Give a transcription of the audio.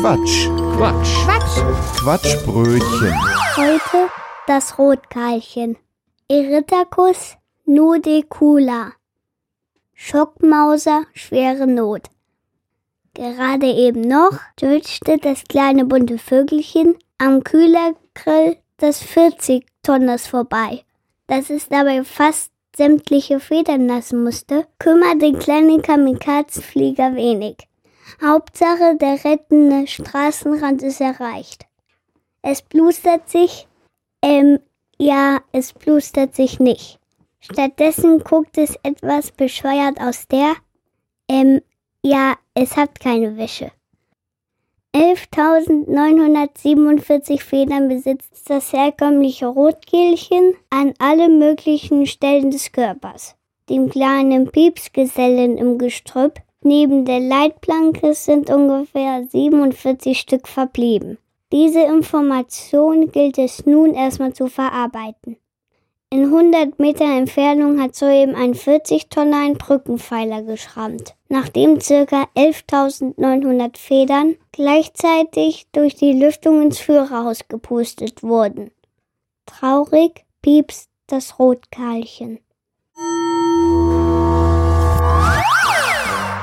Quatsch. Quatsch. Quatsch. Quatschbrötchen. Heute das Rotkeilchen. Erythacus nudicula. Schockmauser, schwere Not. Gerade eben noch twitchte das kleine bunte Vögelchen am Kühlergrill des 40 Tonners vorbei. Dass es dabei fast sämtliche Federn lassen musste, kümmert den kleinen Kamikazenflieger wenig. Hauptsache, der rettende Straßenrand ist erreicht. Es blustert sich, ähm, ja, es blustert sich nicht. Stattdessen guckt es etwas bescheuert aus der, ähm, ja, es hat keine Wäsche. 11.947 Federn besitzt das herkömmliche Rotkehlchen an alle möglichen Stellen des Körpers. Dem kleinen Piepsgesellen im Gestrüpp neben der Leitplanke sind ungefähr 47 Stück verblieben. Diese Information gilt es nun erstmal zu verarbeiten. In 100 Meter Entfernung hat soeben ein 40 Tonner einen Brückenpfeiler geschrammt, nachdem ca. 11.900 Federn gleichzeitig durch die Lüftung ins Führerhaus gepustet wurden. Traurig piepst das Rotkeilchen.